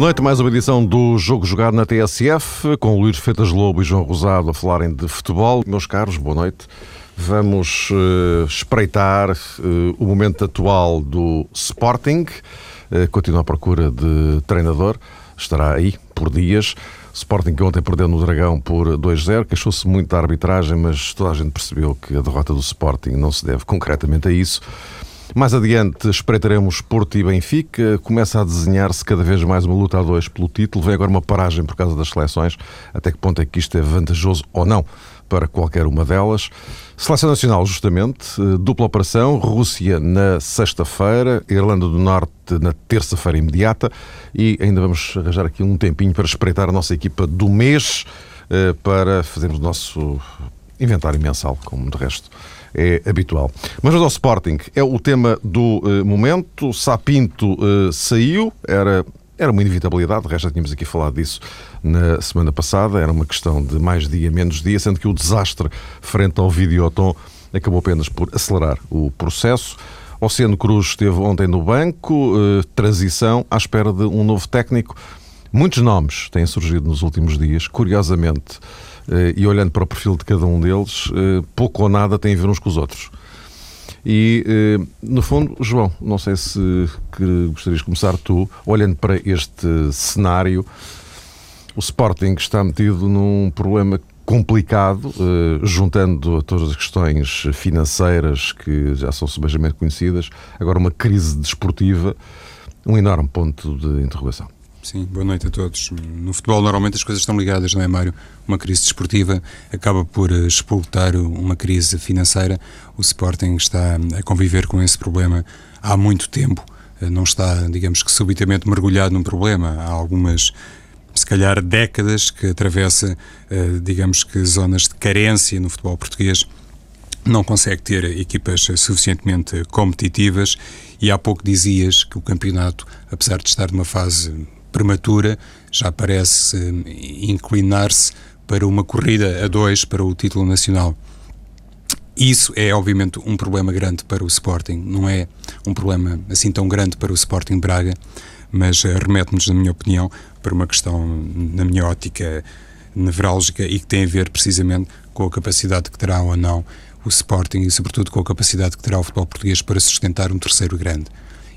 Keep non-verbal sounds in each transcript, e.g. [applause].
Boa noite, mais uma edição do Jogo Jogado na TSF, com Luís Feitas Lobo e João Rosado a falarem de futebol. Meus caros, boa noite. Vamos uh, espreitar uh, o momento atual do Sporting. Uh, continua à procura de treinador. Estará aí por dias. Sporting que ontem perdeu no Dragão por 2-0, queixou-se muito da arbitragem, mas toda a gente percebeu que a derrota do Sporting não se deve concretamente a isso. Mais adiante espreitaremos Porto e Benfica. Começa a desenhar-se cada vez mais uma luta a dois pelo título. Vem agora uma paragem por causa das seleções. Até que ponto é que isto é vantajoso ou não para qualquer uma delas? Seleção Nacional, justamente, dupla operação. Rússia na sexta-feira, Irlanda do Norte na terça-feira imediata. E ainda vamos arranjar aqui um tempinho para espreitar a nossa equipa do mês eh, para fazermos o nosso inventário mensal, como de resto é habitual. Mas ao Sporting, é o tema do uh, momento. Sapinto uh, saiu, era, era uma inevitabilidade, de resto já tínhamos aqui falado disso na semana passada, era uma questão de mais dia, menos dia, sendo que o desastre frente ao Videoton acabou apenas por acelerar o processo. Oceano Cruz esteve ontem no banco, uh, transição à espera de um novo técnico. Muitos nomes têm surgido nos últimos dias, curiosamente eh, e olhando para o perfil de cada um deles, eh, pouco ou nada tem a ver uns com os outros. E, eh, no fundo, João, não sei se gostarias de começar tu, olhando para este cenário, o Sporting está metido num problema complicado, juntando a todas as questões financeiras que já são subejamente conhecidas, agora uma crise desportiva, um enorme ponto de interrogação. Sim, boa noite a todos. No futebol, normalmente as coisas estão ligadas, não é, Mário? Uma crise desportiva acaba por eh, explotar uma crise financeira. O Sporting está a conviver com esse problema há muito tempo. Eh, não está, digamos que, subitamente mergulhado num problema. Há algumas, se calhar, décadas que atravessa, eh, digamos que, zonas de carência no futebol português não consegue ter equipas suficientemente competitivas e há pouco dizias que o campeonato, apesar de estar numa fase prematura, já parece eh, inclinar-se para uma corrida a dois para o título nacional. Isso é, obviamente, um problema grande para o Sporting. Não é um problema assim tão grande para o Sporting Braga, mas eh, remete-nos, na minha opinião, para uma questão, na minha ótica, nevrálgica e que tem a ver precisamente com a capacidade que terá ou não o Sporting e, sobretudo, com a capacidade que terá o futebol português para sustentar um terceiro grande.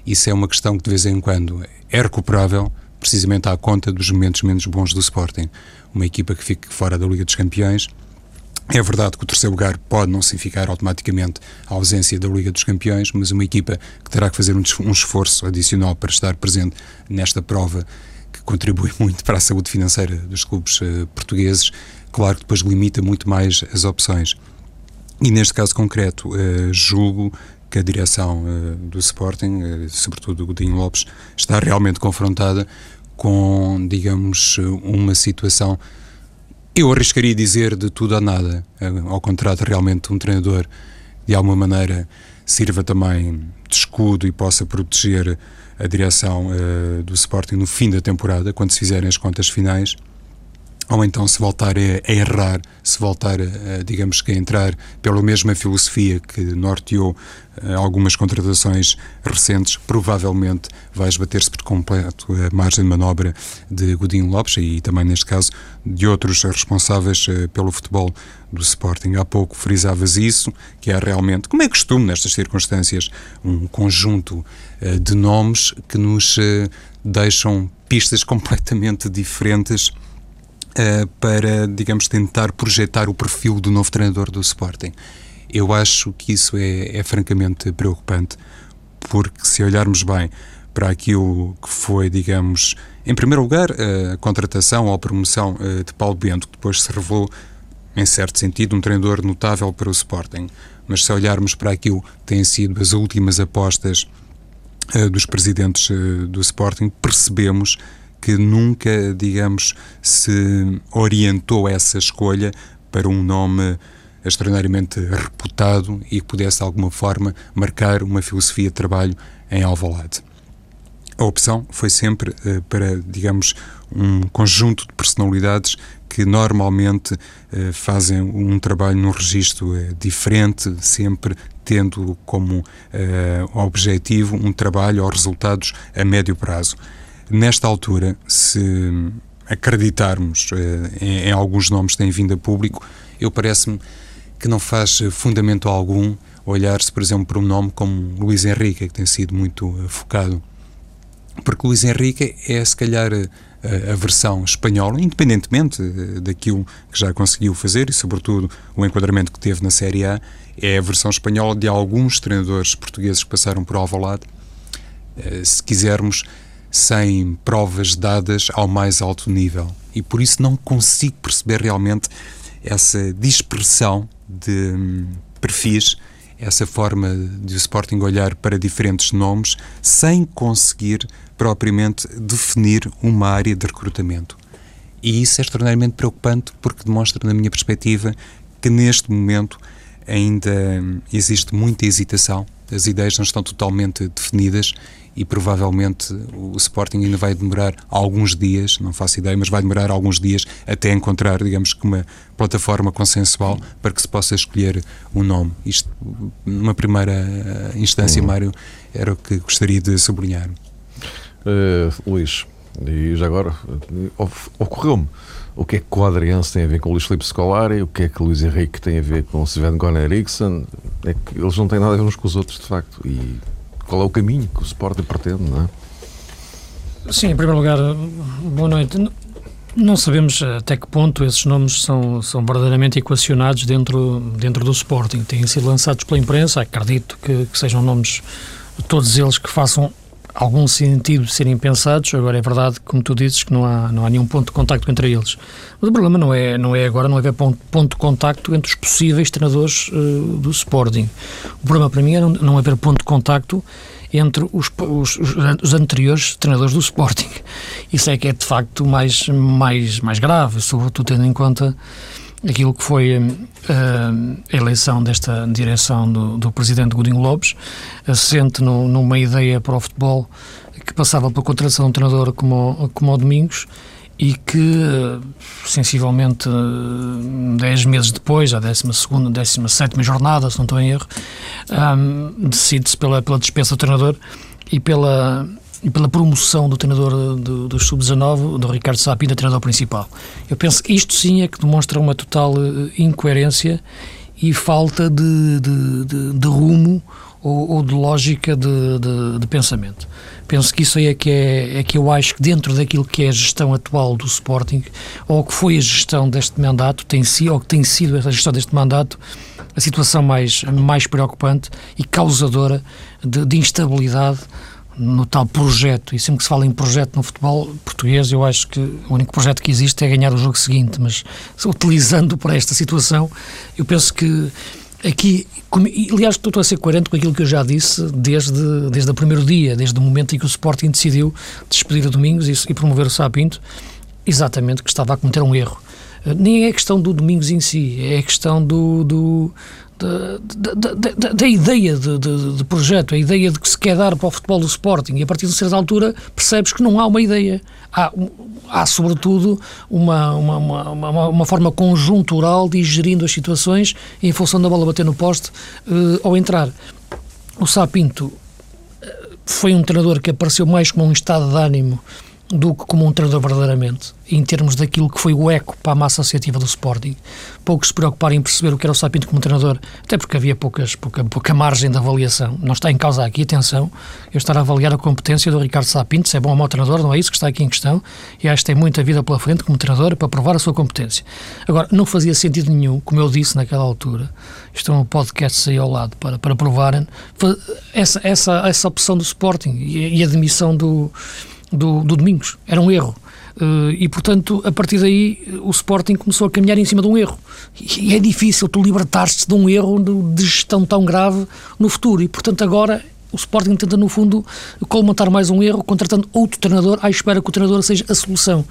Isso é uma questão que, de vez em quando, é recuperável, precisamente à conta dos momentos menos bons do Sporting. Uma equipa que fique fora da Liga dos Campeões. É verdade que o terceiro lugar pode não significar automaticamente a ausência da Liga dos Campeões, mas uma equipa que terá que fazer um, esforço adicional para estar presente nesta prova que contribui [laughs] muito para a saúde financeira dos clubes uh, portugueses, claro que depois limita muito mais as opções. E neste caso concreto, uh, julgo que a direção uh, do Sporting, uh, sobretudo o Godinho Lopes, está realmente confrontada com, digamos, uma situação, eu arriscaria dizer de tudo a nada, uh, ao contrário realmente um treinador, de alguma maneira, sirva também de escudo e possa proteger a direção do Sporting no fim da temporada, quando se fizerem as contas finais ou então se voltar a, errar, se voltar, a, digamos que a entrar pela mesma filosofia que norteou eh, algumas contratações recentes, provavelmente vai esbater-se por completo a margem de manobra de Godinho Lopes e também, neste caso, de outros responsáveis eh, pelo futebol do Sporting. Há pouco frisavas isso, que é realmente, como é costume nestas circunstâncias, um conjunto eh, de nomes que nos deixam pistas [laughs] completamente diferentes para, digamos, tentar projetar o perfil do novo treinador do Sporting. Eu acho que isso é, é francamente preocupante, porque se olharmos bem para aquilo que foi, digamos, em primeiro lugar, a contratação ou a promoção uh, de Paulo Bento, que depois se revelou, em certo sentido, um treinador notável para o Sporting. Mas se olharmos para aquilo que têm sido as últimas apostas dos presidentes do Sporting, percebemos nunca, digamos, se orientou essa escolha para um nome extraordinariamente reputado e que pudesse de alguma forma marcar uma filosofia de trabalho em Alvalade. A opção foi sempre uh, para, digamos, um conjunto de personalidades que normalmente uh, fazem um trabalho num registro uh, diferente, sempre tendo como objetivo um trabalho ou resultados a médio prazo. Nesta altura, se acreditarmos em, em alguns nomes que têm vindo a público, eu parece-me que não faz fundamento algum olhar-se, por exemplo, para um nome como Luís Henrique, que tem sido muito focado. Porque Luís Henrique é, se calhar, a, a versão espanhola, independentemente daquilo que já conseguiu fazer e, sobretudo, o enquadramento que teve na Série A, é a versão espanhola de alguns treinadores portugueses que passaram por Alvalade, eh, se quisermos, sem provas dadas ao mais alto nível. E por isso não consigo perceber realmente essa dispersão de hum, perfis, essa forma de o Sporting olhar para diferentes nomes, sem conseguir propriamente definir uma área de recrutamento. E isso é extraordinariamente preocupante porque demonstra, na minha perspectiva, que neste momento ainda existe muita hesitação, as ideias não estão totalmente definidas e provavelmente o Sporting ainda vai demorar alguns dias, não faço ideia, mas vai demorar alguns dias até encontrar, digamos que uma plataforma consensual para que se possa escolher um nome. Isto, numa primeira instância, uhum. Mário, era o que gostaria de sublinhar. Uh, Luís, e já agora ocorreu-me o que é que o Adriense tem a ver com o Luís Filipe Scolari, o que é que o Luís Henrique tem a ver com o Sven Goran Eriksson, é que eles não têm nada a ver uns com os outros, de facto. E qual é o caminho que o Sporting pretende, não é? Sim, em primeiro lugar, boa noite. Não sabemos até que ponto esses nomes são, são verdadeiramente equacionados dentro, dentro do Sporting. Têm sido lançados pela imprensa, acredito que, que sejam nomes, todos eles que façam algum sentido de serem pensados. Agora é verdade, como tu dizes, que não há, não há nenhum ponto de contacto entre eles. Mas o problema não é, não é agora não haver ponto, ponto de contacto entre os possíveis treinadores uh, do Sporting. O problema para mim é não, não haver ponto de contacto entre os, os, os, anteriores treinadores do Sporting. Isso é que é de facto mais, mais, mais grave, sobretudo tendo em conta aquilo que foi uh, a eleição desta direção do, do presidente Godinho Lopes, assente no, numa ideia para o futebol que passava pela contratação de um treinador como, como o Domingos e que, uh, sensivelmente, uh, dez meses depois, a 12 ª 17 jornada, se não estou em erro, um, decide-se pela, pela dispensa do treinador e pela e pela promoção do treinador do, do Sub-19, do Ricardo Sapinto, treinador principal. Eu penso que isto sim é que demonstra uma total uh, incoerência e falta de, de, de, de rumo ou, ou, de lógica de, pensamento. Penso que isso aí é que, é, é que eu acho que dentro daquilo que é a gestão atual do Sporting, ou que foi a gestão deste mandato, tem sido, ou que tem sido a gestão deste mandato, a situação mais, mais preocupante e causadora de instabilidade no tal projeto, e sempre que se fala em projeto no futebol português, eu acho que o único projeto que existe é ganhar o jogo seguinte, mas [laughs] utilizando para esta situação, eu penso que aqui, aliás, estou a ser coerente com aquilo que eu já disse desde, desde o primeiro dia, desde o momento em que o Sporting decidiu despedir a Domingos e, e promover o Sapinto, exatamente que estava a cometer um erro. Nem é questão do Domingos em si, é a questão do, do da, ideia de, de, de, projeto, a ideia de que se quer dar para o futebol do Sporting, e a partir de certa altura percebes que não há uma ideia. Há, há sobretudo, uma, uma, uma, uma, forma conjuntural de ir gerindo as situações em função da bola bater no poste uh, ao entrar. O Sapinto eh, foi um treinador que apareceu mais como um estado de ânimo do que como um treinador verdadeiramente, em termos daquilo que foi o eco para a massa associativa do Sporting. Poucos se preocuparam em perceber o que era o Sapinto como treinador, até porque havia poucas, pouca, pouca margem de avaliação. Não está em causa aqui, atenção, eu estar a avaliar a competência do Ricardo Sapinto, se é bom ou mau treinador, não é isso que está aqui em questão, e acho que tem muita vida pela frente como treinador para provar a sua competência. Agora, não fazia sentido nenhum, como eu disse naquela altura, isto é um podcast aí ao lado para, para provarem, essa, essa, essa opção do Sporting e, e a demissão do do, do Domingos. Era um erro. Uh, e, portanto, a partir daí, o Sporting começou a caminhar em cima de um erro. E é difícil tu libertar-te de um erro de gestão tão grave no futuro. E, portanto, agora o Sporting tenta, no fundo, colmatar mais um erro, contratando outro treinador à espera que o treinador seja a solução.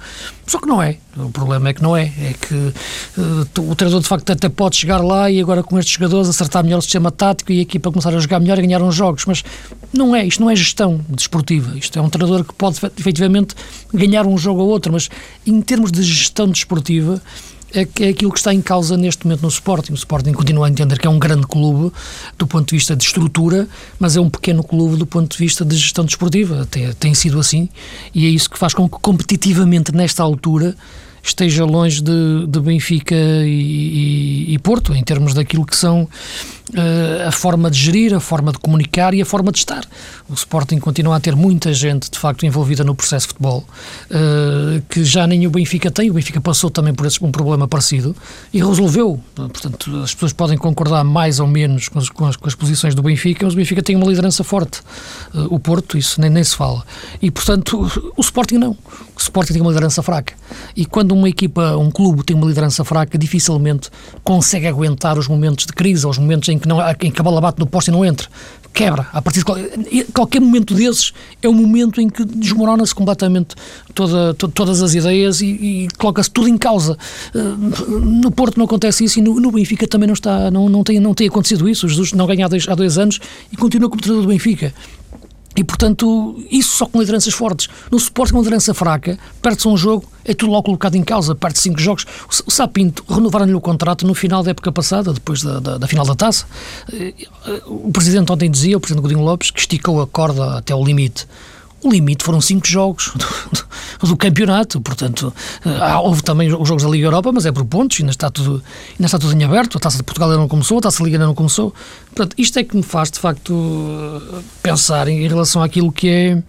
Só que não é. O problema é que não é. É que uh, o treinador, de facto, até pode chegar lá e agora com estes jogadores acertar melhor o sistema tático e a equipa começar a jogar melhor e ganhar uns jogos. Mas não é. Isto não é gestão desportiva. Isto é um treinador que pode, efetivamente, ganhar um jogo ou outro. Mas, em termos de gestão desportiva, é, é aquilo que está em causa neste momento no Sporting. O Sporting continua a entender que é um grande clube do ponto de vista de estrutura, mas é um pequeno clube do ponto de vista de gestão desportiva. Tem, tem sido assim e é isso que faz com que competitivamente nesta altura esteja longe de, de Benfica e, e, e, Porto, em termos daquilo que são a forma de gerir, a forma de comunicar e a forma de estar. O Sporting continua a ter muita gente, de facto, envolvida no processo de futebol, uh, que já nem o Benfica tem. O Benfica passou também por um problema parecido e resolveu. Portanto, as pessoas podem concordar mais ou menos com as, com as, com as posições do Benfica, mas o Benfica tem uma liderança forte. O Porto, isso nem, nem se fala. E, portanto, o Sporting não. O Sporting tem uma liderança fraca. E quando uma equipa, um clube tem uma liderança fraca, dificilmente consegue aguentar os momentos de crise, os momentos em que, não, em que a bola bate no poste e não entra. Quebra. A partir de qualquer, qualquer momento desses é o momento em que desmorona-se completamente toda, to, todas as ideias e, e coloca-se tudo em causa. Eh, no Porto não acontece isso e no, no, Benfica também não, está, não, não, tem, não tem acontecido isso. Jesus não ganha há dois, há dois anos e continua como treinador do Benfica. E, portanto, isso só com lideranças fortes. No suporte com liderança fraca, perde-se um jogo, é tudo logo colocado em causa, perde cinco jogos. O Sapinto renovaram-lhe o contrato no final da época passada, depois da, da, da, final da taça. Eh, o Presidente ontem dizia, o Presidente Godinho Lopes, que esticou a corda até o limite. O limite foram cinco jogos do, do, campeonato, portanto, uh, houve também os jogos da Liga Europa, mas é por pontos, ainda está tudo, ainda está tudo em aberto, a Taça de Portugal ainda não começou, a Taça da Liga ainda não começou. Portanto, isto é que me faz, de facto, pensar em relação àquilo que é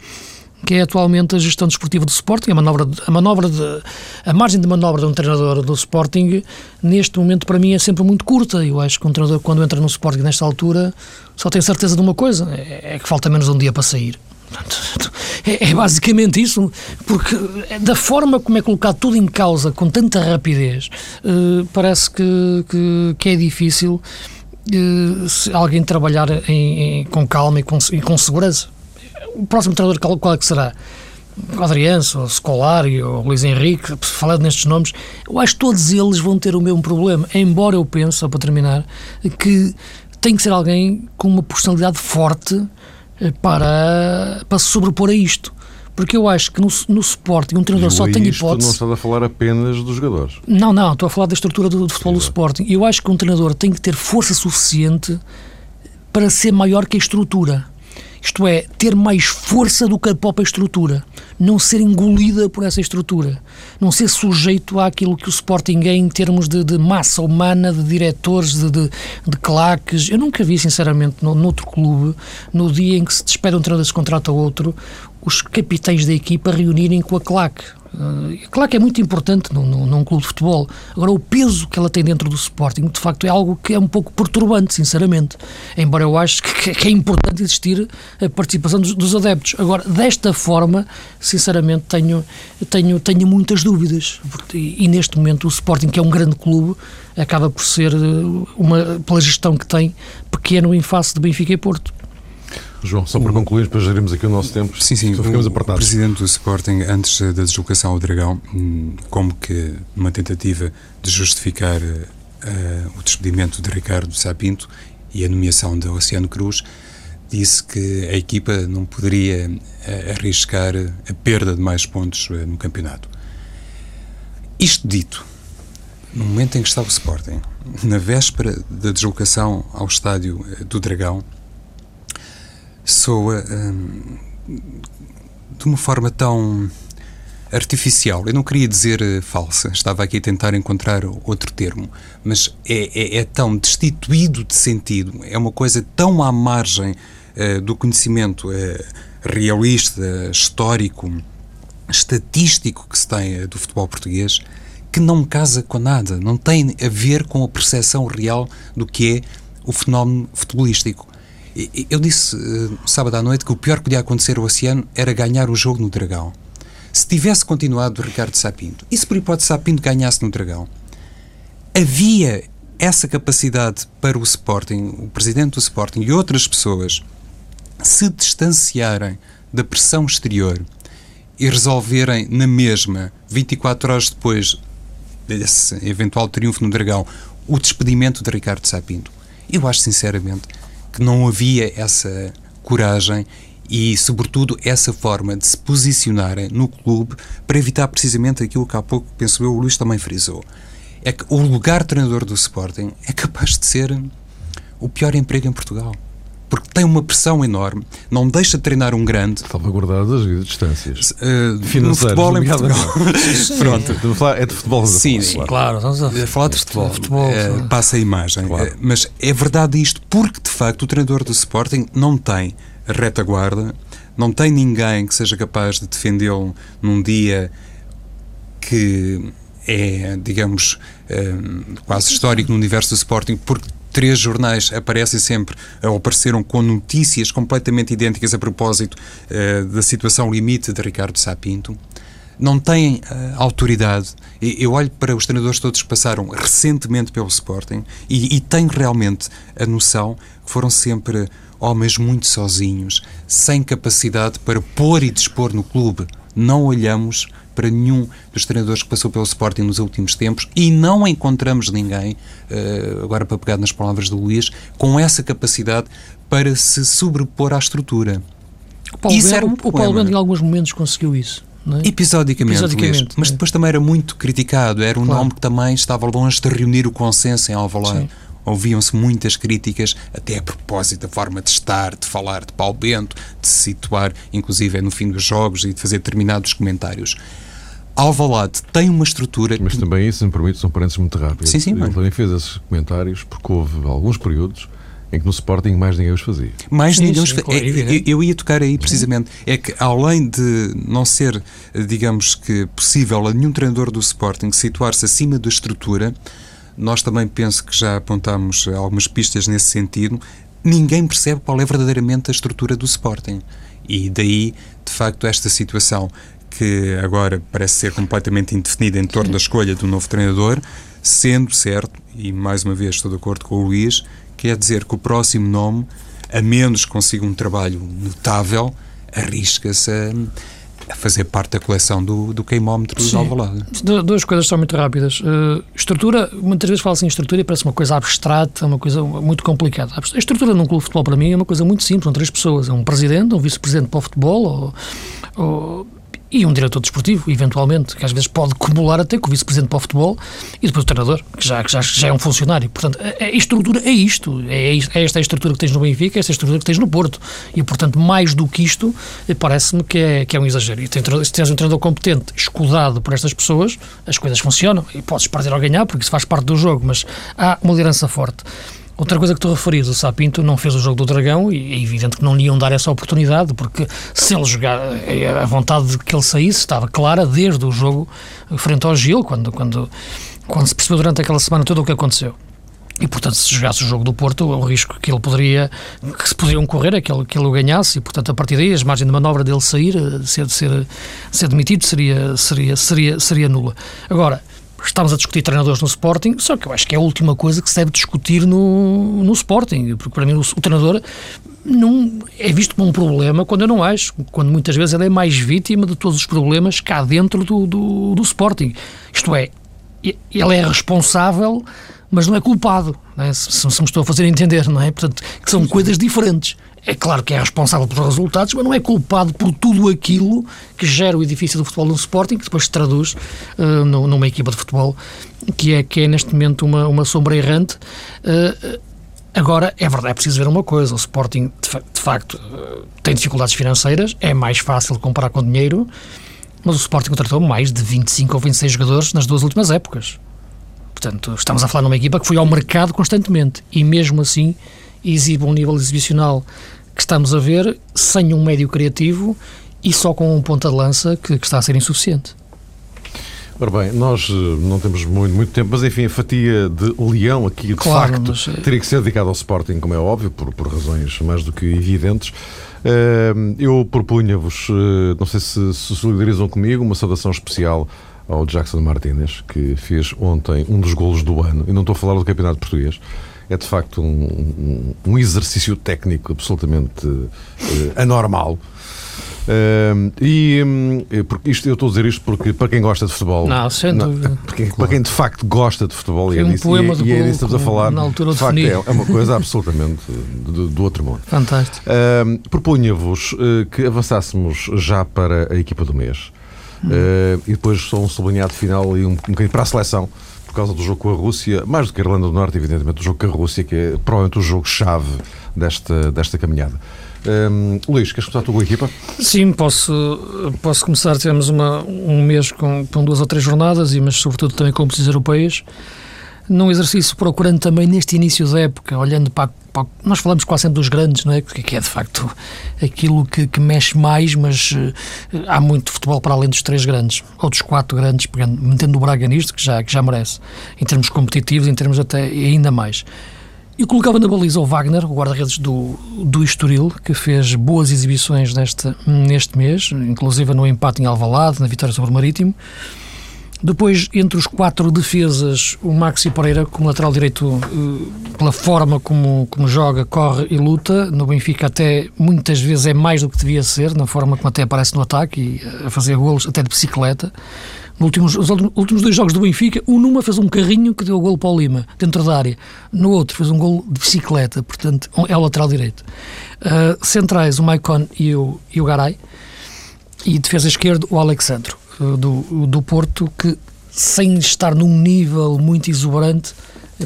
que é atualmente a gestão desportiva do Sporting, a manobra, a manobra de, a margem de manobra de um treinador do Sporting, neste momento para mim é sempre muito curta. Eu acho que um treinador quando entra no Sporting nesta altura só tem certeza de uma coisa, é, é que falta menos um dia para sair. É, é, basicamente isso, porque da forma como é colocado tudo em causa com tanta rapidez, uh, parece que, que, que, é difícil uh, alguém trabalhar em, em, com calma e com, e com, segurança. O próximo treinador, qual, é que será? Adriança, ou Scolari, ou Luís Henrique, falando nestes nomes, eu acho que todos eles vão ter o mesmo problema. Embora eu pense, só para terminar, que tem que ser alguém com uma personalidade forte eh, para, para se sobrepor a isto. Porque eu acho que no, no Sporting um treinador só tem hipótese. não estás a falar apenas dos jogadores. Não, não, estou a falar da estrutura do, do futebol Exato. do Sporting. Eu acho que um treinador tem que ter força suficiente para ser maior que a estrutura. Isto é, ter mais força do que a própria estrutura. Não ser engolida por essa estrutura. Não ser sujeito àquilo que o Sporting é em termos de, de massa humana, de diretores, de, de, de, claques. Eu nunca vi, sinceramente, no, noutro clube, no dia em que se despede um treinador e se contrata outro, os capitães da equipa reunirem com a claque. Uh, claro que é muito importante num, num, num, clube de futebol. Agora, o peso que ela tem dentro do Sporting, de facto, é algo que é um pouco perturbante, sinceramente. Embora eu acho que, que é importante existir a participação dos, dos, adeptos. Agora, desta forma, sinceramente, tenho, tenho, tenho muitas dúvidas. E, e, neste momento, o Sporting, que é um grande clube, acaba por ser, uh, uma, pela gestão que tem, pequeno em face de Benfica e Porto. João, só para concluir, para gerirmos aqui o nosso tempo. Sim, sim. Ficamos o, o presidente do Sporting, antes da deslocação ao Dragão, hum, como que uma tentativa de justificar uh, o despedimento de Ricardo Sapinto e a nomeação da Oceano Cruz, disse que a equipa não poderia uh, arriscar a perda de mais pontos uh, no campeonato. Isto dito, no momento em que está o Sporting, na véspera da deslocação ao estádio do Dragão, soa hum, de uma forma tão artificial. Eu não queria dizer uh, falsa, estava aqui a tentar encontrar outro termo, mas é, é, é, tão destituído de sentido, é uma coisa tão à margem uh, do conhecimento uh, realista, histórico, estatístico que se tem do futebol português, que não casa com nada, não tem a ver com a percepção real do que é o fenómeno futebolístico. Eu disse uh, sábado à noite que o pior que podia acontecer ao Oceano era ganhar o jogo no Dragão. Se tivesse continuado Ricardo Sapinto, e se por hipótese Sapinto ganhasse no Dragão, havia essa capacidade para o Sporting, o presidente do Sporting e outras pessoas se distanciarem da pressão exterior e resolverem na mesma, 24 horas depois desse eventual triunfo no Dragão, o despedimento de Ricardo Sapinto. Eu acho sinceramente que não havia essa coragem e, sobretudo, essa forma de se posicionarem no clube para evitar precisamente aquilo que há pouco, penso eu, o Luís também frisou. é que o lugar treinador do Sporting é capaz de ser o pior emprego em Portugal porque tem uma pressão enorme, não deixa de treinar um grande. Salvaguardadas as distâncias. Uh, no futebol em Portugal. [laughs] Pronto. É de futebol. Sim, sim. claro. Estamos a falar de futebol. futebol uh, passa a imagem. Claro. Uh, mas é verdade isto, porque de facto o treinador do Sporting não tem a retaguarda, não tem ninguém que seja capaz de defendê-lo num dia que é, digamos, quase histórico no universo do Sporting, porque três jornais aparecem sempre, ou apareceram com notícias completamente idênticas a propósito uh, da situação limite de Ricardo Sapinto. Não têm uh, autoridade. Eu olho para os treinadores todos que passaram recentemente pelo Sporting e, e tenho realmente a noção que foram sempre homens muito sozinhos, sem capacidade para pôr e dispor no clube. Não olhamos para nenhum dos treinadores que passou pelo Sporting nos últimos tempos e não encontramos ninguém, uh, agora para pegar nas palavras do Luís, com essa capacidade para se sobrepor à estrutura. O Paulo, isso era um o Paulo Bento em alguns momentos conseguiu isso. É? Episodicamente, Episodicamente Luís, mas é. depois também era muito criticado, era um claro. nome que também estava longe de reunir o consenso em Alvalade. Ouviam-se muitas críticas, até a propósito da forma de estar, de falar de Paulo Bento, de se situar, inclusive, no fim dos jogos e de fazer determinados comentários. Alvalade tem uma estrutura. Mas também, se me permite, são parênteses muito rápidos. Sim, sim, Ele também fez esses comentários porque houve alguns períodos em que no Sporting mais ninguém os fazia. Mais sim, ninguém os fazia. É, eu ia tocar aí precisamente. É que além de não ser, digamos que, possível a nenhum treinador do Sporting situar-se acima da estrutura, nós também penso que já apontamos algumas pistas nesse sentido. Ninguém percebe qual é verdadeiramente a estrutura do Sporting. E daí, de facto, esta situação que agora parece ser completamente indefinida em torno da escolha do novo treinador, sendo certo, e mais uma vez estou de acordo com o Luís, quer dizer que o próximo nome, a menos que consiga um trabalho notável, arrisca-se a, a, fazer parte da coleção do, do queimómetro Sim. de Alvalade. Duas coisas são muito rápidas. Uh, estrutura, muitas vezes fala-se em estrutura e parece uma coisa abstrata, uma coisa muito complicada. A estrutura num clube de futebol, para mim, é uma coisa muito simples, são três pessoas. É um presidente, um vice-presidente para o futebol, ou, ou e um diretor desportivo, eventualmente, que às vezes pode acumular até com o vice-presidente para o futebol e depois o treinador, que já, que já, já é um funcionário. Portanto, a, a estrutura é isto. É, é, esta a estrutura que tens no Benfica, é esta a estrutura que tens no Porto. E, portanto, mais do que isto, parece-me que é, que é um exagero. E se tens um treinador competente, escudado por estas pessoas, as coisas funcionam. E podes perder ou ganhar, porque isso faz parte do jogo, mas há uma liderança forte. Outra coisa que tu referias, o Sapinto não fez o jogo do Dragão e é evidente que não lhe iam dar essa oportunidade, porque se ele jogar, é, a vontade de que ele saísse estava clara desde o jogo frente ao Gil, quando, quando, quando se percebeu durante aquela semana tudo o que aconteceu. E, portanto, se jogasse o jogo do Porto, o risco que ele poderia, que se poderiam correr é que ele, que ele o ganhasse, e, portanto, a partir daí, a margem de manobra dele sair, ser, ser, ser demitido, seria, seria, seria, seria nula. Agora, estamos a discutir treinadores no Sporting, só que eu acho que é a última coisa que se deve discutir no, no Sporting, porque para mim o, o treinador não é visto como um problema quando eu não acho, quando muitas vezes ele é mais vítima de todos os problemas cá dentro do, do, do Sporting. Isto é, ele é responsável, mas não é culpado, não é? Se, se, me estou a fazer entender, não é? Portanto, que são coisas diferentes é claro que é responsável pelos resultados, mas não é culpado por tudo aquilo que gera o edifício do futebol no Sporting, que depois se traduz uh, numa equipa de futebol que é, que é neste momento uma, uma sombra errante. Uh, agora, é verdade, é preciso ver uma coisa: o Sporting, de, de facto, uh, tem dificuldades financeiras, é mais fácil comparar com dinheiro, mas o Sporting contratou mais de 25 ou 26 jogadores nas duas últimas épocas. Portanto, estamos a falar numa equipa que foi ao mercado constantemente e, mesmo assim, exibe um nível exibicional que estamos a ver sem um médio criativo e só com um ponta de lança que, que está a ser insuficiente. Ora bem, nós eh, não temos muito, muito tempo, mas enfim, a fatia de leão aqui, de claro, facto, mas... Eh, teria que ser dedicada ao Sporting, como é óbvio, por, por razões mais do que evidentes. Eh, eu propunha-vos, não sei se se solidarizam comigo, uma saudação especial ao Jackson Martínez, que fez ontem um dos golos do ano, e não estou a falar do Campeonato Português, é de facto um, um, um exercício técnico absolutamente uh, anormal. Uh, e um, porque isto, eu estou a dizer isto porque para quem gosta de futebol, não, sem não, dúvida. Para, quem, para quem de facto gosta de futebol, e é, disso, um e, é, e é disso estamos a falar, na altura de facto é, é, uma coisa absolutamente do, do outro mundo. Fantástico. Uh, Propunha-vos uh, que avançássemos já para a equipa do mês. Hum. e depois só um sublinhado final e um, um bocadinho para a seleção por causa do jogo com a Rússia, mais do que a Irlanda do Norte, evidentemente, o jogo com a Rússia, que é provavelmente o jogo-chave desta, desta caminhada. Um, Luís, queres começar a tua equipa? Sim, posso, posso começar. Tivemos uma, um mês com, com duas ou três jornadas, e, mas sobretudo também com competições europeias. Num exercício procurando também neste início da época, olhando para, para nós falamos quase sempre dos grandes, não é? Que é de facto aquilo que, que mexe mais, mas uh, há muito futebol para além dos três grandes, ou dos quatro grandes, pegando, metendo o Braga nisto, que já, que já merece, em termos competitivos, em termos até ainda mais. Eu colocava na baliza o Wagner, o guarda-redes do, do Estoril, que fez boas exibições neste, neste mês, inclusive no empate em Alvalade, na vitória sobre o Marítimo. Depois, entre os quatro defesas, o Maxi Pereira, como lateral direito, eh, pela forma como, como joga, corre e luta. No Benfica, até muitas vezes é mais do que devia ser, na forma como até aparece no ataque e eh, a fazer golos até de bicicleta. Nos últimos, os últimos dois jogos do Benfica, o numa fez um carrinho que deu o golo para o Lima, dentro da área. No outro fez um golo de bicicleta, portanto é o lateral direito. Uh, centrais, o Maicon e o, e o Garay. E defesa esquerda, o Alexandro, do, do Porto, que sem estar num nível muito exuberante,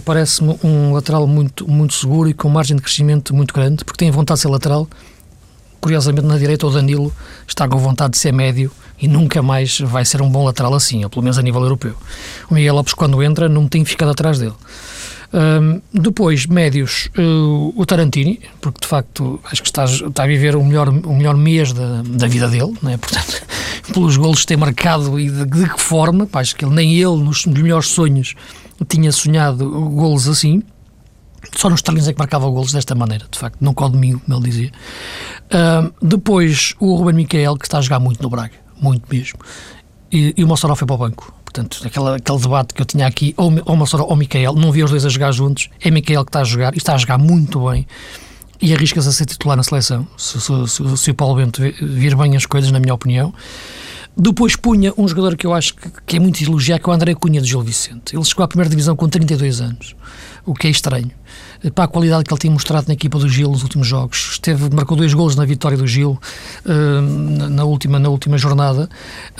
parece-me um lateral muito, muito seguro e com margem de crescimento muito grande, porque tem vontade de ser lateral. Curiosamente, na direita, o Danilo está com vontade de ser médio e nunca mais vai ser um bom lateral assim, ou pelo menos a nível europeu. O Miguel Lopes, quando entra, não tem ficado atrás dele. Um, depois, médios, uh, o Tarantini, porque de facto acho que está, está a viver o melhor, o melhor mês da, da vida dele, não é? portanto, [laughs] pelos golos que tem marcado e de, de que forma, pá, acho que ele, nem ele, nos melhores sonhos, tinha sonhado golos assim. Só nos treinos é que marcava golos desta maneira, de facto, não com domingo, como ele dizia. Depois, o Ruben Miquel, que está a jogar muito no Braga muito mesmo. E, e o Mossoró foi para o banco. Portanto, aquele, aquele debate que eu tinha aqui, ou, ou Mossoró ou Micael, não vi os dois a jogar juntos, é Micael que está a jogar, e está a jogar muito bem, e arrisca-se a ser titular na seleção, se, se, se, se o Paulo Bento vir bem as coisas, na minha opinião. Depois punha um jogador que eu acho que, que é muito elogiado, que é o André Cunha de Gil Vicente. Ele chegou à primeira divisão com 32 anos, o que é estranho para a qualidade que ele tem mostrado na equipa do Gil nos últimos jogos. Esteve, marcou dois golos na vitória do Gil uh, na, última, na última jornada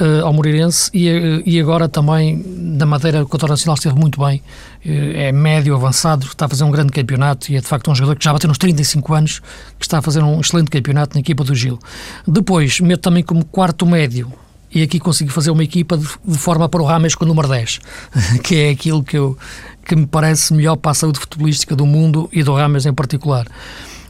uh, ao Moreirense e, e agora também na Madeira o Nacional esteve muito bem. É médio, avançado, está a fazer um grande campeonato e é de facto um jogador que já bateu nos 35 anos, que está a fazer um excelente campeonato na equipa do Gil. Depois, meto também como quarto médio e aqui consigo fazer uma equipa de, de, forma para o Rames com o número 10, [laughs] que é aquilo que, eu, que me parece melhor para a saúde futebolística do mundo e do Rames em particular.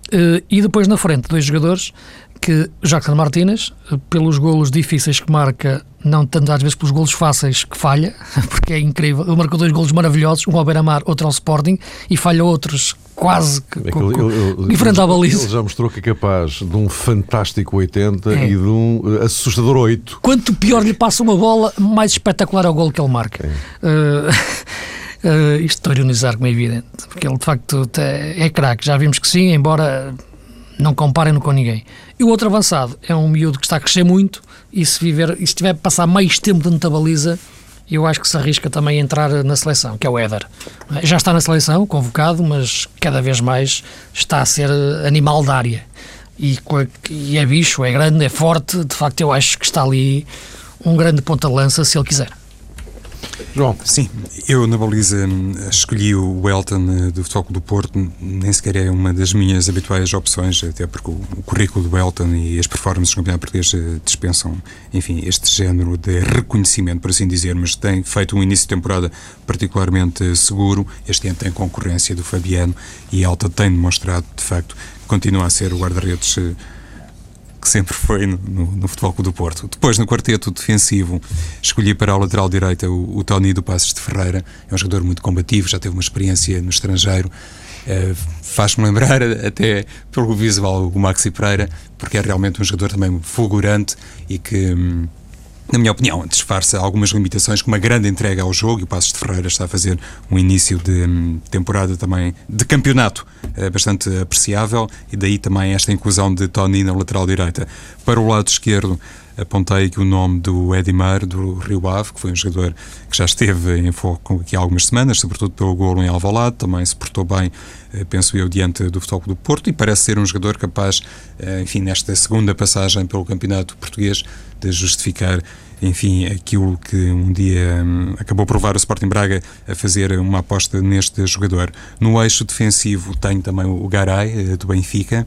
Uh, e depois na frente, dois jogadores que Jackson Martínez, pelos golos difíceis que marca, não tanto às vezes pelos golos fáceis que falha, [laughs] porque é incrível. Ele marcou dois golos maravilhosos, um ao Beira-Mar, outro ao Sporting, e falha outros quase que, é que ele, ele, enfrenta a baliza. Ele já mostrou que é capaz de um fantástico 80 é. e de um uh, assustador 8. Quanto pior lhe passa uma bola, mais espetacular é o gol que ele marca. É. Uh, [laughs] uh, isto estou a ironizar, como é evidente, porque ele de facto é, craque. Já vimos que sim, embora não comparem-no com ninguém. E o outro avançado é um miúdo que está a crescer muito e se, viver, e se tiver a passar mais tempo dentro da baliza, eu acho que se arrisca também a entrar na seleção, que é o Éder. Já está na seleção, convocado, mas cada vez mais está a ser animal da área. E, e é bicho, é grande, é forte, de facto eu acho que está ali um grande ponta-lança se ele quiser. João. Sim, eu na baliza hum, escolhi o Elton eh, do Futebol do Porto, nem sequer é uma das minhas habituais opções, até porque o, currículo do Elton e as performances do campeonato português eh, dispensam, enfim, este género de reconhecimento, por assim dizer, mas tem feito um início de temporada particularmente seguro. Este ano tem concorrência do Fabiano e Elton tem demonstrado, de facto, continua a ser o guarda-redes eh, que sempre foi no, no, Futebol Clube do Porto. Depois, no quarteto defensivo, escolhi para a lateral direita o, o Tony do Passos de Ferreira. É um jogador muito combativo, já teve uma experiência no estrangeiro. Uh, Faz-me lembrar, [laughs] até pelo visual, o Maxi Pereira, porque é realmente um jogador também fulgurante e que. Hum, na minha opinião, disfarça algumas limitações com uma grande entrega ao jogo e o Passos de Ferreira está a fazer um início de hum, temporada também de campeonato eh, bastante apreciável e daí também esta inclusão de Tony na lateral direita. Para o lado esquerdo, apontei aqui o nome do Edimar, do Rio Ave, que foi um jogador que já esteve em foco aqui há algumas semanas, sobretudo pelo golo em Alvalade, também se portou bem, eh, penso eu, diante do Futebol do Porto, e parece ser um jogador capaz, eh, enfim, nesta segunda passagem pelo Campeonato Português, de justificar enfim, aquilo que um dia hum, acabou por provar o Sporting Braga a fazer uma aposta neste jogador. No eixo defensivo tem também o Garay, eh, do Benfica,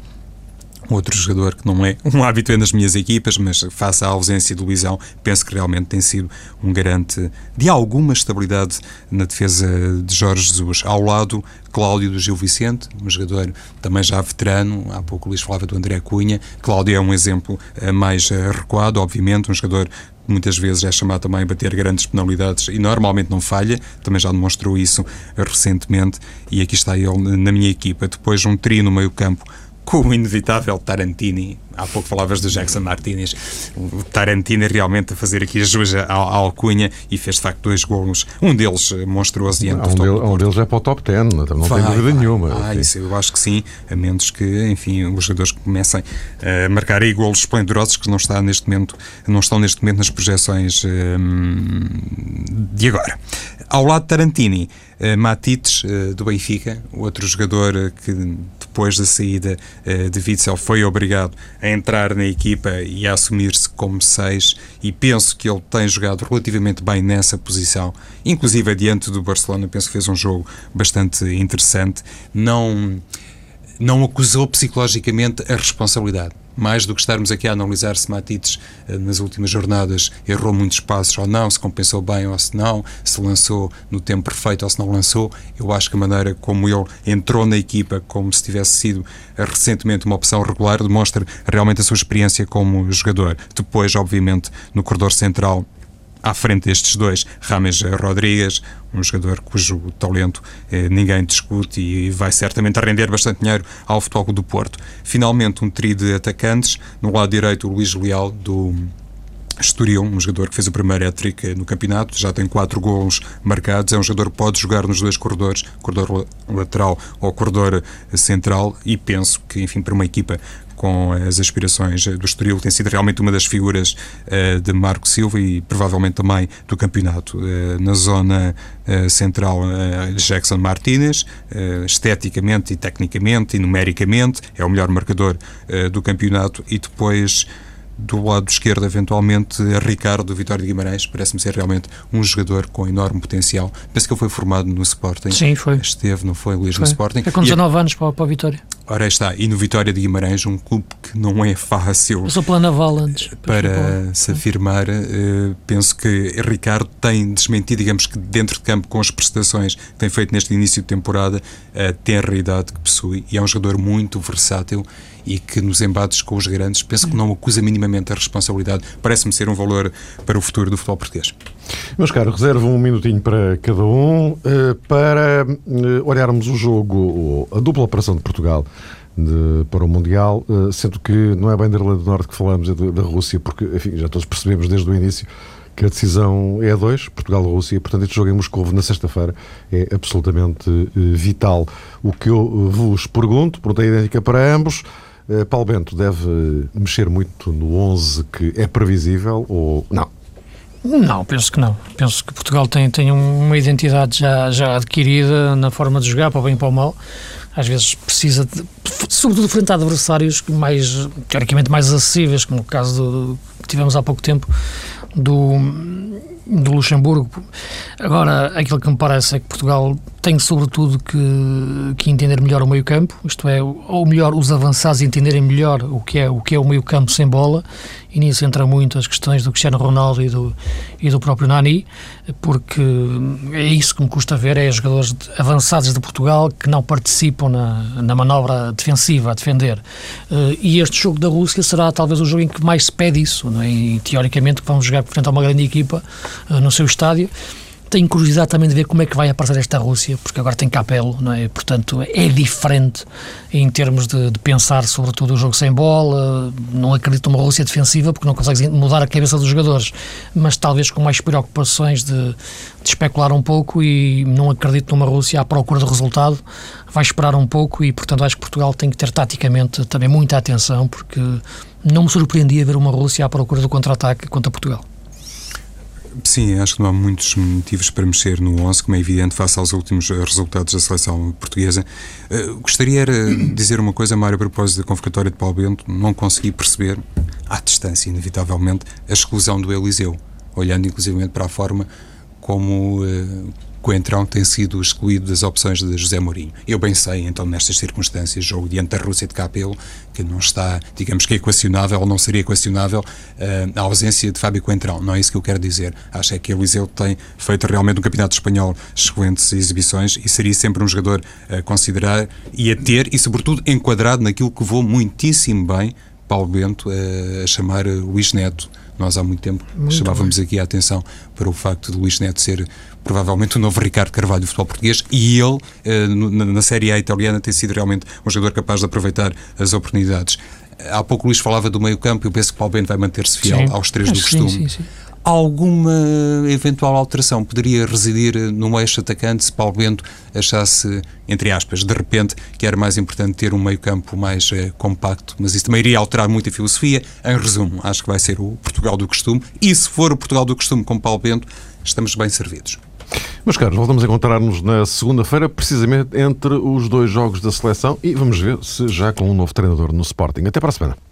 outro jogador que não é um [laughs] hábito nas minhas equipas, mas face à ausência de Luizão, penso que realmente tem sido um garante de alguma estabilidade na defesa de Jorge Jesus. Ao lado, Cláudio do Gil Vicente, um jogador também já veterano, há pouco o Luís falava do André Cunha. Cláudio é um exemplo eh, mais eh, recuado, obviamente, um jogador muitas vezes é chamado também a bater grandes penalidades e normalmente não falha, também já demonstrou isso recentemente e aqui está ele na minha equipa. Depois um trio no meio campo com o inevitável Tarantini. Há pouco falavas do Jackson Martinez. O Tarantini realmente a fazer aqui a juja à, alcunha e fez de facto dois golos. Um deles eh, monstruoso diante um, del, um deles é para o top 10, não, não vai, tem dúvida vai. nenhuma. Ah, isso eu acho que sim, a menos que, enfim, os jogadores comecem a marcar aí golos esplendorosos que não, está neste momento, não estão neste momento nas projeções hum, de agora. Ao lado de Tarantini, uh, Matites, uh, do Benfica, outro jogador que depois da saída de Witzel foi obrigado a entrar na equipa e a assumir-se como seis e penso que ele tem jogado relativamente bem nessa posição, inclusive diante do Barcelona, penso que fez um jogo bastante interessante, não não acusou psicologicamente a responsabilidade mais do que estarmos aqui a analisar se Matites eh, nas últimas jornadas errou muitos passos ou não, se compensou bem ou se não, se lançou no tempo perfeito ou se não lançou, eu acho que a maneira como ele entrou na equipa, como se tivesse sido eh, recentemente uma opção regular, demonstra realmente a sua experiência como jogador. Depois, obviamente, no corredor central, à frente destes dois, Rames Rodrigues, um jogador cujo talento eh, ninguém discute e vai certamente render bastante dinheiro ao Futebol do Porto. Finalmente, um trio de atacantes, no lado direito, o Luís Leal, do Estoril, um jogador que fez o primeiro hat-trick no campeonato, já tem quatro golos marcados, é um jogador que pode jogar nos dois corredores, corredor lateral ou corredor central, e penso que, enfim, para uma equipa com as aspirações do Estoril, tem sido realmente uma das figuras uh, de Marco Silva e provavelmente também do campeonato. Uh, na zona uh, central, Jackson Martínez, esteticamente e tecnicamente e numericamente, é o melhor marcador do campeonato e depois do lado esquerdo, eventualmente, a Ricardo Vitória de Guimarães, parece-me ser realmente um jogador com enorme potencial. Penso que ele foi formado no Sporting. Sim, foi. Esteve, não foi, Luís, foi. no Sporting. É com 19 e, anos para, para a Vitória. Ora está, e no Vitória de Guimarães, um clube que não é fácil. Passou pela Naval antes. Para se afirmar, uh, penso que Ricardo tem desmentido, digamos que dentro de campo, com as prestações que tem feito neste início de temporada, a tenra idade que possui, e é um jogador muito versátil e que nos embates com os grandes penso que não acusa minimamente a responsabilidade. Parece-me ser um valor para o futuro do futebol português. Meus caros, reservo um minutinho para cada um eh, para eh, olharmos o jogo, a dupla operação de Portugal. De, para o Mundial, eh, sendo que não é bem da Irlanda do Norte que falamos, é da Rússia, porque enfim, já todos percebemos desde o início que a decisão é a dois, Portugal-Rússia, portanto este jogo em Moscou na sexta-feira é absolutamente vital. O que eu vos pergunto, perguntei idêntica para ambos, Paulo Bento deve mexer muito no 11 que é previsível ou não? Não, penso que não. Penso que Portugal tem, tem uma identidade já, já adquirida na forma de jogar, para o bem e para o mal. Às vezes precisa, de, sobretudo frente a adversários mais, teoricamente, mais acessíveis, como no caso do, que tivemos há pouco tempo, do, do Luxemburgo. Agora, aquilo que me parece é que Portugal tem, sobretudo, que, que entender melhor o meio-campo, isto é, ou melhor, os avançados entenderem melhor o que é o, que é o meio-campo sem bola, e nisso entra muito as questões do Cristiano Ronaldo e do, e do próprio Nani, porque é isso que me custa ver: é jogadores avançados de Portugal que não participam na, na manobra defensiva, a defender. Uh, e este jogo da Rússia será talvez o jogo em que mais se pede isso, não é? e teoricamente vamos jogar frente a uma grande equipa uh, no seu estádio tenho curiosidade também de ver como é que vai aparecer esta Rússia, porque agora tem Capelo, não é? Portanto, é diferente em termos de, de, pensar, sobretudo, o jogo sem bola. Não acredito numa Rússia defensiva, porque não consegues mudar a cabeça dos jogadores, mas talvez com mais preocupações de, de especular um pouco. E não acredito numa Rússia à procura de resultado. Vai esperar um pouco e, portanto, acho que Portugal tem que ter taticamente também muita atenção, porque não me surpreendia ver uma Rússia à procura do contra-ataque contra Portugal. Sim, acho que não há muitos motivos para mexer no 11, como é evidente, face aos últimos resultados da seleção portuguesa. Uh, gostaria de dizer uma coisa, Mário, a propósito da convocatória de Paulo Bento. Não consegui perceber, à distância, inevitavelmente, a exclusão do Eliseu, olhando inclusivamente para a forma como. Uh, Coentrão tem sido excluído das opções de José Mourinho. Eu bem sei, então, nestas circunstâncias, jogo diante da Rússia de Capelo, que não está, digamos que equacionável, ou não seria equacionável, uh, a ausência de Fábio Coentrão. Não é isso que eu quero dizer. Acho é que Eliseu tem feito realmente um campeonato espanhol excelentes exibições e seria sempre um jogador a considerar e a ter, e sobretudo enquadrado naquilo que vou muitíssimo bem Paulo Bento a chamar Luís Neto. Nós há muito tempo muito chamávamos bem. aqui a atenção para o facto de Luís Neto ser provavelmente o novo Ricardo Carvalho do futebol português, e ele, eh, na Série A italiana, tem sido realmente um jogador capaz de aproveitar as oportunidades. Há pouco o Luís falava do meio campo, eu penso que Paulo Bento vai manter-se fiel sim. aos três do costume. Sim, sim, Alguma eventual alteração poderia residir no eixo atacante se Paulo Bento achasse, entre aspas, de repente, que era mais importante ter um meio-campo mais eh, compacto, mas isso também iria alterar muito a filosofia. Em resumo, acho que vai ser o Portugal do costume, e se for o Portugal do costume com Paulo Bento, estamos bem servidos. Meus caros, voltamos a encontrar-nos na segunda-feira, precisamente entre os dois jogos da seleção, e vamos ver se já com um novo treinador no Sporting. Até para a semana.